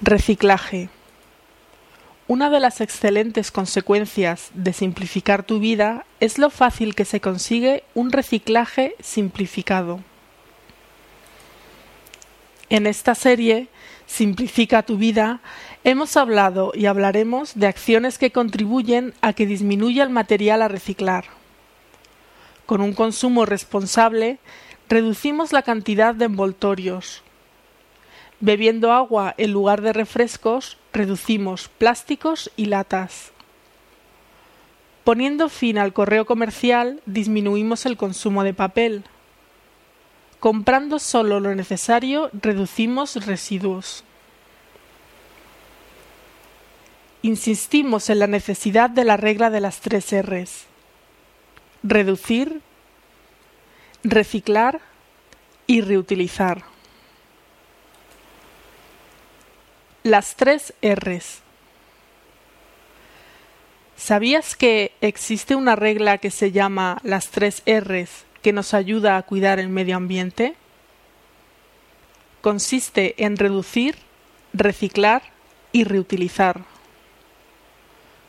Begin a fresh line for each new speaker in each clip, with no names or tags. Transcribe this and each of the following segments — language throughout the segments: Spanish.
Reciclaje. Una de las excelentes consecuencias de simplificar tu vida es lo fácil que se consigue un reciclaje simplificado. En esta serie, Simplifica tu vida, hemos hablado y hablaremos de acciones que contribuyen a que disminuya el material a reciclar. Con un consumo responsable, reducimos la cantidad de envoltorios, Bebiendo agua en lugar de refrescos, reducimos plásticos y latas. Poniendo fin al correo comercial, disminuimos el consumo de papel. Comprando solo lo necesario, reducimos residuos. Insistimos en la necesidad de la regla de las tres Rs. Reducir, reciclar y reutilizar. Las tres Rs. ¿Sabías que existe una regla que se llama las tres Rs que nos ayuda a cuidar el medio ambiente? Consiste en reducir, reciclar y reutilizar.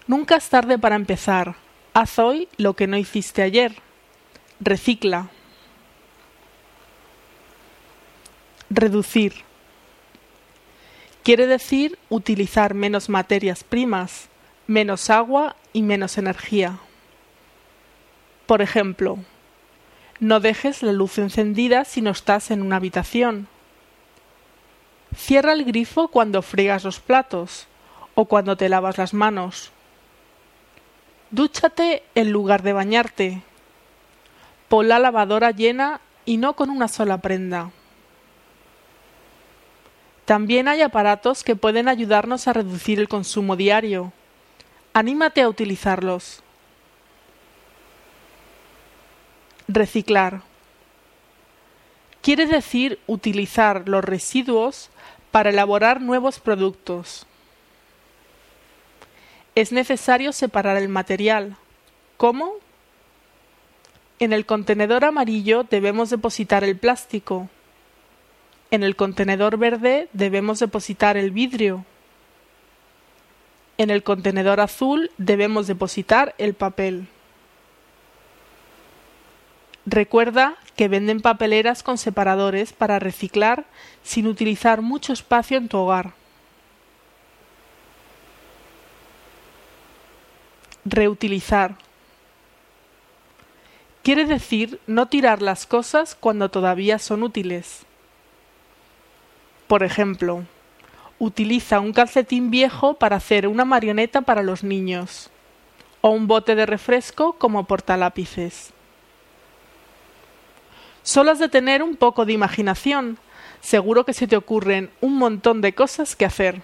Nunca es tarde para empezar. Haz hoy lo que no hiciste ayer. Recicla. Reducir Quiere decir utilizar menos materias primas, menos agua y menos energía. Por ejemplo, no dejes la luz encendida si no estás en una habitación. Cierra el grifo cuando friegas los platos o cuando te lavas las manos. Dúchate en lugar de bañarte. Pon la lavadora llena y no con una sola prenda. También hay aparatos que pueden ayudarnos a reducir el consumo diario. Anímate a utilizarlos. Reciclar. Quiere decir utilizar los residuos para elaborar nuevos productos. Es necesario separar el material. ¿Cómo? En el contenedor amarillo debemos depositar el plástico. En el contenedor verde debemos depositar el vidrio. En el contenedor azul debemos depositar el papel. Recuerda que venden papeleras con separadores para reciclar sin utilizar mucho espacio en tu hogar. Reutilizar. Quiere decir no tirar las cosas cuando todavía son útiles. Por ejemplo, utiliza un calcetín viejo para hacer una marioneta para los niños o un bote de refresco como portalápices. Solo has de tener un poco de imaginación. Seguro que se te ocurren un montón de cosas que hacer.